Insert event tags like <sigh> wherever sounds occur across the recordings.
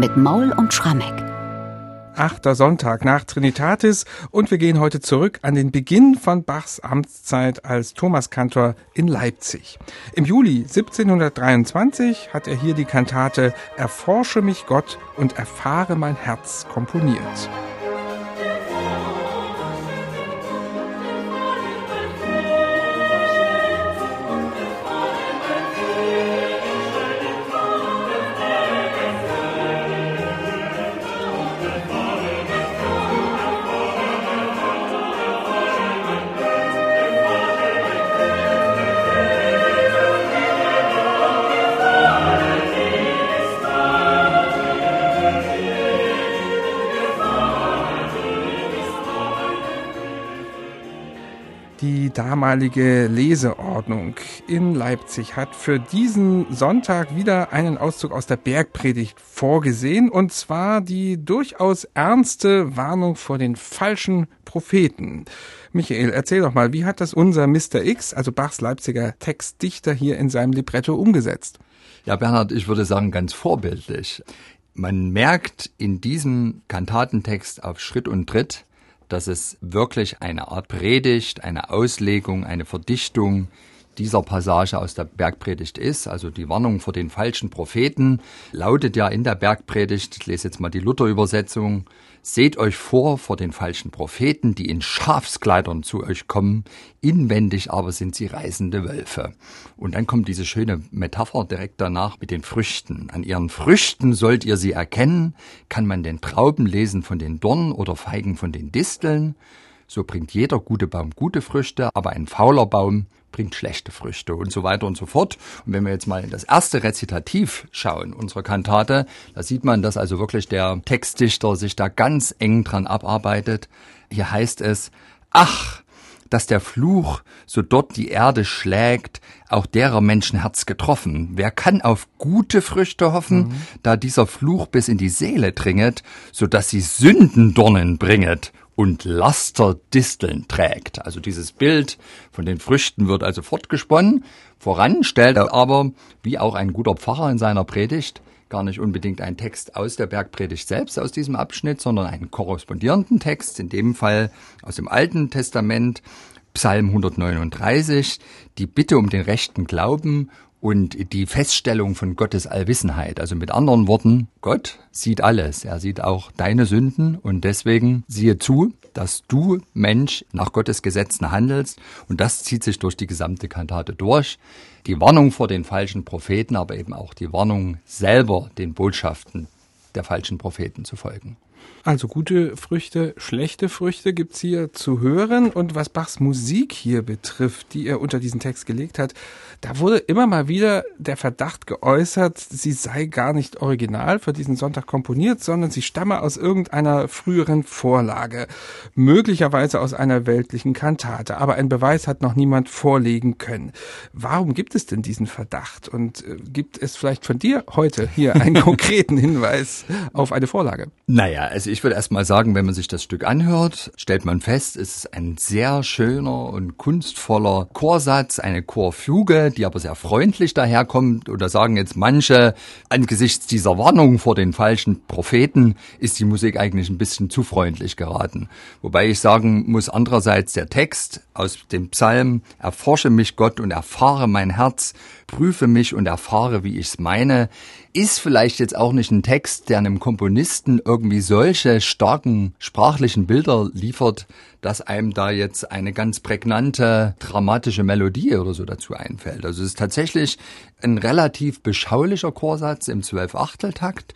mit Maul und Schrammeck. Achter Sonntag nach Trinitatis und wir gehen heute zurück an den Beginn von Bachs Amtszeit als Thomaskantor in Leipzig. Im Juli 1723 hat er hier die Kantate Erforsche mich Gott und erfahre mein Herz komponiert. Damalige Leseordnung in Leipzig hat für diesen Sonntag wieder einen Auszug aus der Bergpredigt vorgesehen, und zwar die durchaus ernste Warnung vor den falschen Propheten. Michael, erzähl doch mal, wie hat das unser Mr. X, also Bachs Leipziger Textdichter, hier in seinem Libretto umgesetzt? Ja, Bernhard, ich würde sagen, ganz vorbildlich. Man merkt in diesem Kantatentext auf Schritt und Tritt, dass es wirklich eine Art Predigt, eine Auslegung, eine Verdichtung dieser Passage aus der Bergpredigt ist, also die Warnung vor den falschen Propheten, lautet ja in der Bergpredigt, ich lese jetzt mal die Luther-Übersetzung, seht euch vor vor den falschen Propheten, die in Schafskleidern zu euch kommen, inwendig aber sind sie reißende Wölfe. Und dann kommt diese schöne Metapher direkt danach mit den Früchten. An ihren Früchten sollt ihr sie erkennen, kann man den Trauben lesen von den Dornen oder Feigen von den Disteln, so bringt jeder gute Baum gute Früchte, aber ein fauler Baum bringt schlechte Früchte und so weiter und so fort. Und wenn wir jetzt mal in das erste Rezitativ schauen unserer Kantate, da sieht man, dass also wirklich der Textdichter sich da ganz eng dran abarbeitet. Hier heißt es, ach, dass der Fluch so dort die Erde schlägt, auch derer Menschenherz getroffen. Wer kann auf gute Früchte hoffen, mhm. da dieser Fluch bis in die Seele dringet, so dass sie Sündendornen bringet und Lasterdisteln trägt. Also dieses Bild von den Früchten wird also fortgesponnen. Voran stellt er aber, wie auch ein guter Pfarrer in seiner Predigt, gar nicht unbedingt einen Text aus der Bergpredigt selbst aus diesem Abschnitt, sondern einen korrespondierenden Text, in dem Fall aus dem Alten Testament, Psalm 139, die Bitte um den rechten Glauben und die Feststellung von Gottes Allwissenheit. Also mit anderen Worten, Gott sieht alles. Er sieht auch deine Sünden und deswegen siehe zu, dass du Mensch nach Gottes Gesetzen handelst und das zieht sich durch die gesamte Kantate durch. Die Warnung vor den falschen Propheten, aber eben auch die Warnung selber den Botschaften der falschen Propheten zu folgen. Also gute Früchte, schlechte Früchte gibt's hier zu hören. Und was Bachs Musik hier betrifft, die er unter diesen Text gelegt hat, da wurde immer mal wieder der Verdacht geäußert, sie sei gar nicht original für diesen Sonntag komponiert, sondern sie stamme aus irgendeiner früheren Vorlage, möglicherweise aus einer weltlichen Kantate. Aber ein Beweis hat noch niemand vorlegen können. Warum gibt es denn diesen Verdacht? Und äh, gibt es vielleicht von dir heute hier einen <laughs> konkreten Hinweis auf eine Vorlage? Naja, also ich würde erst mal sagen, wenn man sich das Stück anhört, stellt man fest, es ist ein sehr schöner und kunstvoller Chorsatz, eine Chorfuge, die aber sehr freundlich daherkommt. Oder sagen jetzt manche, angesichts dieser Warnung vor den falschen Propheten ist die Musik eigentlich ein bisschen zu freundlich geraten. Wobei ich sagen muss, andererseits der Text aus dem Psalm, erforsche mich Gott und erfahre mein Herz, prüfe mich und erfahre, wie ich's meine, ist vielleicht jetzt auch nicht ein Text, der einem Komponisten irgendwie solche starken sprachlichen Bilder liefert, dass einem da jetzt eine ganz prägnante dramatische Melodie oder so dazu einfällt. Also es ist tatsächlich ein relativ beschaulicher Chorsatz im Zwölf-Achtel-Takt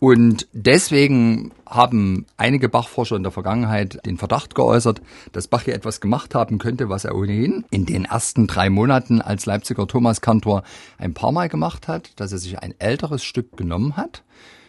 und deswegen haben einige Bachforscher in der Vergangenheit den Verdacht geäußert, dass Bach hier etwas gemacht haben könnte, was er ohnehin in den ersten drei Monaten als Leipziger Thomaskantor ein paar Mal gemacht hat, dass er sich ein älteres Stück genommen hat,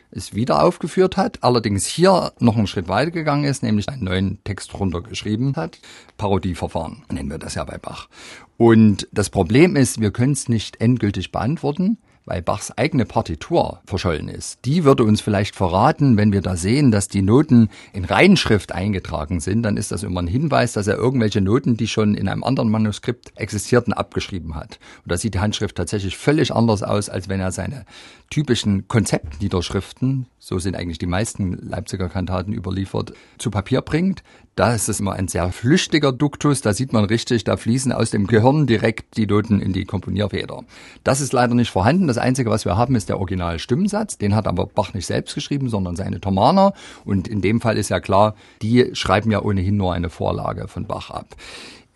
es wieder aufgeführt hat, allerdings hier noch einen Schritt weiter gegangen ist, nämlich einen neuen Text runtergeschrieben hat. Parodieverfahren nennen wir das ja bei Bach. Und das Problem ist, wir können es nicht endgültig beantworten, weil Bachs eigene Partitur verschollen ist. Die würde uns vielleicht verraten, wenn wir da sehen, dass die Noten in Reinschrift eingetragen sind, dann ist das immer ein Hinweis, dass er irgendwelche Noten, die schon in einem anderen Manuskript existierten, abgeschrieben hat. Und da sieht die Handschrift tatsächlich völlig anders aus, als wenn er seine typischen Konzeptniederschriften, so sind eigentlich die meisten Leipziger Kantaten überliefert, zu Papier bringt. Da ist es immer ein sehr flüchtiger Duktus, da sieht man richtig, da fließen aus dem Gehirn direkt die Noten in die Komponierfeder. Das ist leider nicht vorhanden. Das Einzige, was wir haben, ist der Original-Stimmensatz. Den hat aber Bach nicht selbst geschrieben, sondern seine Thomaner. Und in dem Fall ist ja klar, die schreiben ja ohnehin nur eine Vorlage von Bach ab.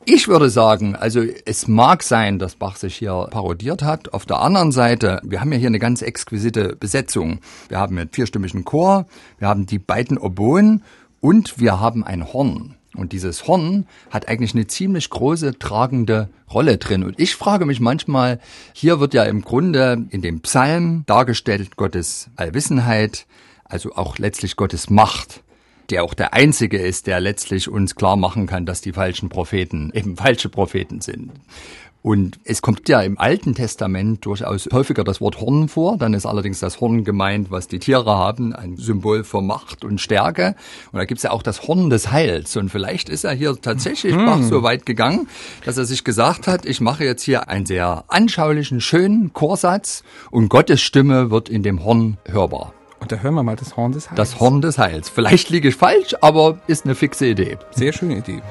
Ich würde sagen, also es mag sein, dass Bach sich hier parodiert hat. Auf der anderen Seite, wir haben ja hier eine ganz exquisite Besetzung. Wir haben einen vierstimmigen Chor, wir haben die beiden Oboen und wir haben ein Horn. Und dieses Horn hat eigentlich eine ziemlich große tragende Rolle drin. Und ich frage mich manchmal, hier wird ja im Grunde in dem Psalm dargestellt Gottes Allwissenheit, also auch letztlich Gottes Macht der auch der einzige ist, der letztlich uns klar machen kann, dass die falschen Propheten eben <laughs> falsche Propheten sind. Und es kommt ja im Alten Testament durchaus häufiger das Wort Horn vor. Dann ist allerdings das Horn gemeint, was die Tiere haben, ein Symbol für Macht und Stärke. Und da gibt's ja auch das Horn des Heils. Und vielleicht ist er hier tatsächlich hm. Bach so weit gegangen, dass er sich gesagt hat, ich mache jetzt hier einen sehr anschaulichen, schönen Chorsatz und Gottes Stimme wird in dem Horn hörbar. Und da hören wir mal das Horn des Heils. Das Horn des Heils. Vielleicht liege ich falsch, aber ist eine fixe Idee. Sehr schöne Idee.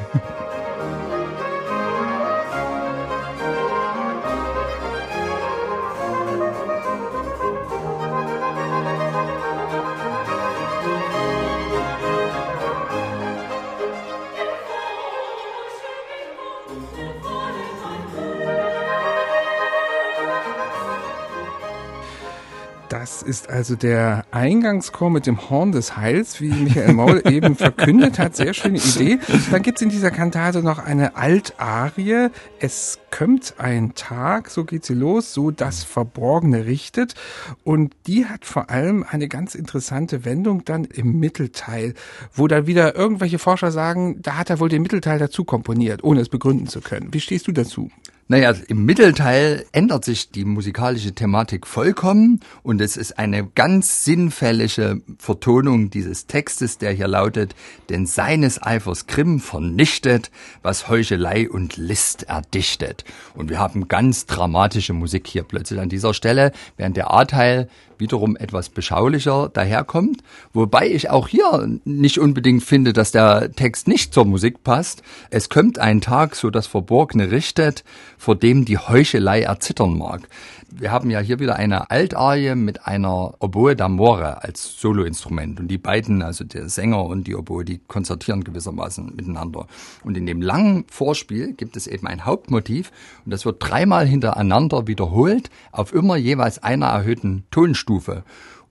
Ist also der Eingangschor mit dem Horn des Heils, wie Michael Maul <laughs> eben verkündet hat. Sehr schöne Idee. Dann gibt's in dieser Kantate noch eine Altarie. Es kommt ein Tag, so geht sie los, so das Verborgene richtet. Und die hat vor allem eine ganz interessante Wendung dann im Mittelteil, wo dann wieder irgendwelche Forscher sagen, da hat er wohl den Mittelteil dazu komponiert, ohne es begründen zu können. Wie stehst du dazu? Naja, im Mittelteil ändert sich die musikalische Thematik vollkommen und es ist eine ganz sinnfällige Vertonung dieses Textes, der hier lautet, denn seines Eifers Grimm vernichtet, was Heuchelei und List erdichtet. Und wir haben ganz dramatische Musik hier plötzlich an dieser Stelle, während der A-Teil wiederum etwas beschaulicher daherkommt, wobei ich auch hier nicht unbedingt finde, dass der Text nicht zur Musik passt. Es kommt ein Tag, so das Verborgene richtet, vor dem die Heuchelei erzittern mag. Wir haben ja hier wieder eine Altarie mit einer Oboe d'Amore als Soloinstrument. Und die beiden, also der Sänger und die Oboe, die konzertieren gewissermaßen miteinander. Und in dem langen Vorspiel gibt es eben ein Hauptmotiv und das wird dreimal hintereinander wiederholt auf immer jeweils einer erhöhten Tonstufe.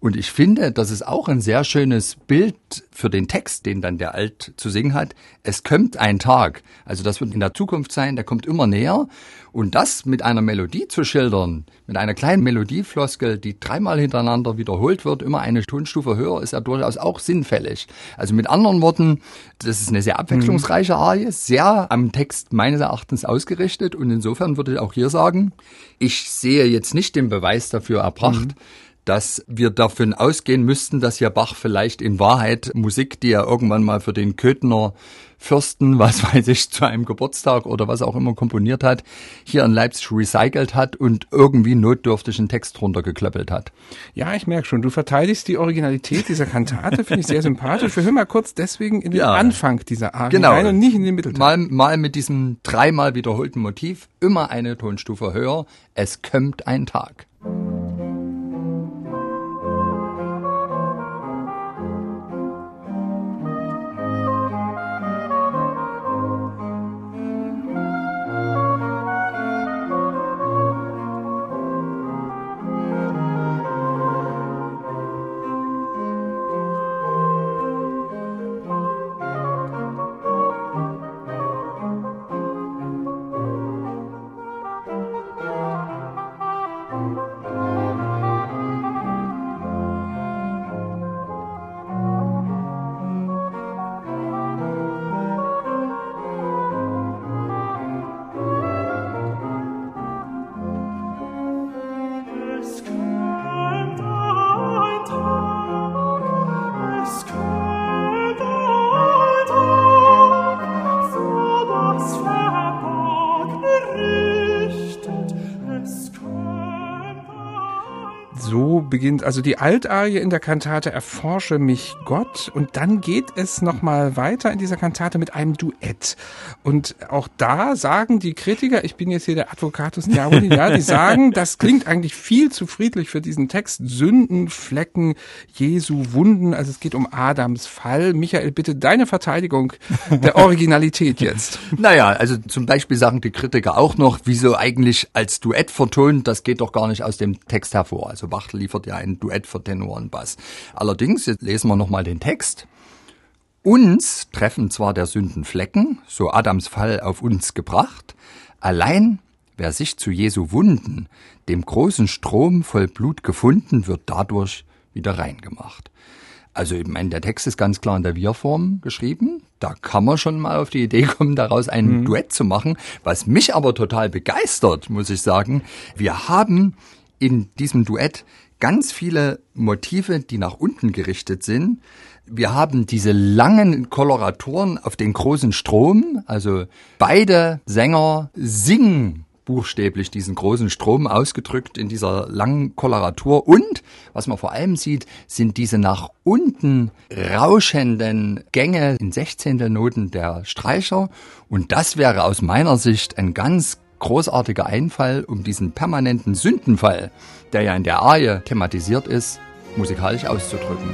Und ich finde, das ist auch ein sehr schönes Bild für den Text, den dann der Alt zu singen hat. Es kommt ein Tag. Also das wird in der Zukunft sein, der kommt immer näher. Und das mit einer Melodie zu schildern, mit einer kleinen Melodiefloskel, die dreimal hintereinander wiederholt wird, immer eine Tonstufe höher, ist ja durchaus auch sinnfällig. Also mit anderen Worten, das ist eine sehr abwechslungsreiche Arie, sehr am Text meines Erachtens ausgerichtet. Und insofern würde ich auch hier sagen, ich sehe jetzt nicht den Beweis dafür erbracht, mhm dass wir davon ausgehen müssten, dass ja Bach vielleicht in Wahrheit Musik, die er irgendwann mal für den Köthner Fürsten, was <laughs> weiß ich, zu einem Geburtstag oder was auch immer komponiert hat, hier in Leipzig recycelt hat und irgendwie notdürftig einen Text runtergeklöppelt hat. Ja, ich merke schon, du verteidigst die Originalität dieser Kantate, finde ich sehr sympathisch. Wir hören mal kurz deswegen in den ja. Anfang dieser Arie genau. rein und nicht in den Mittelteil. Mal, mal mit diesem dreimal wiederholten Motiv, immer eine Tonstufe höher, es kommt ein Tag. Beginnt. Also die Altarie in der Kantate Erforsche mich Gott und dann geht es nochmal weiter in dieser Kantate mit einem Duett. Und auch da sagen die Kritiker, ich bin jetzt hier der Advocatus Diaboli, ja, die <laughs> sagen, das klingt eigentlich viel zu friedlich für diesen Text. Sünden, Flecken, Jesu, Wunden, also es geht um Adams Fall. Michael, bitte deine Verteidigung der Originalität jetzt. <laughs> Naja, also zum Beispiel sagen die Kritiker auch noch, wieso eigentlich als Duett vertont, das geht doch gar nicht aus dem Text hervor. Also Bach liefert ja ein Duett für Tenor und Bass. Allerdings, jetzt lesen wir nochmal den Text. Uns treffen zwar der Sünden Flecken, so Adams Fall auf uns gebracht, allein wer sich zu Jesu Wunden, dem großen Strom voll Blut gefunden, wird dadurch wieder reingemacht. Also ich meine, der Text ist ganz klar in der Wir-Form geschrieben. Da kann man schon mal auf die Idee kommen, daraus ein mhm. Duett zu machen. Was mich aber total begeistert, muss ich sagen, wir haben in diesem Duett ganz viele Motive, die nach unten gerichtet sind. Wir haben diese langen Koloraturen auf den großen Strom, also beide Sänger singen buchstäblich diesen großen Strom ausgedrückt in dieser langen Koloratur. Und was man vor allem sieht, sind diese nach unten rauschenden Gänge in Sechzehntel Noten der Streicher. Und das wäre aus meiner Sicht ein ganz großartiger Einfall, um diesen permanenten Sündenfall, der ja in der Arie thematisiert ist, musikalisch auszudrücken.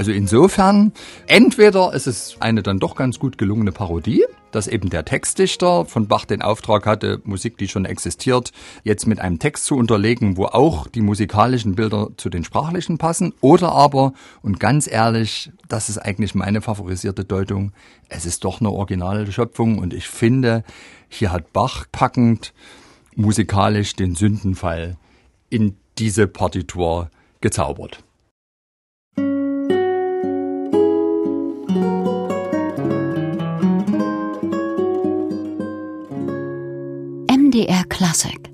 Also insofern, entweder ist es eine dann doch ganz gut gelungene Parodie, dass eben der Textdichter von Bach den Auftrag hatte, Musik, die schon existiert, jetzt mit einem Text zu unterlegen, wo auch die musikalischen Bilder zu den sprachlichen passen. Oder aber, und ganz ehrlich, das ist eigentlich meine favorisierte Deutung, es ist doch eine originale Schöpfung und ich finde, hier hat Bach packend musikalisch den Sündenfall in diese Partitur gezaubert. MDR Classic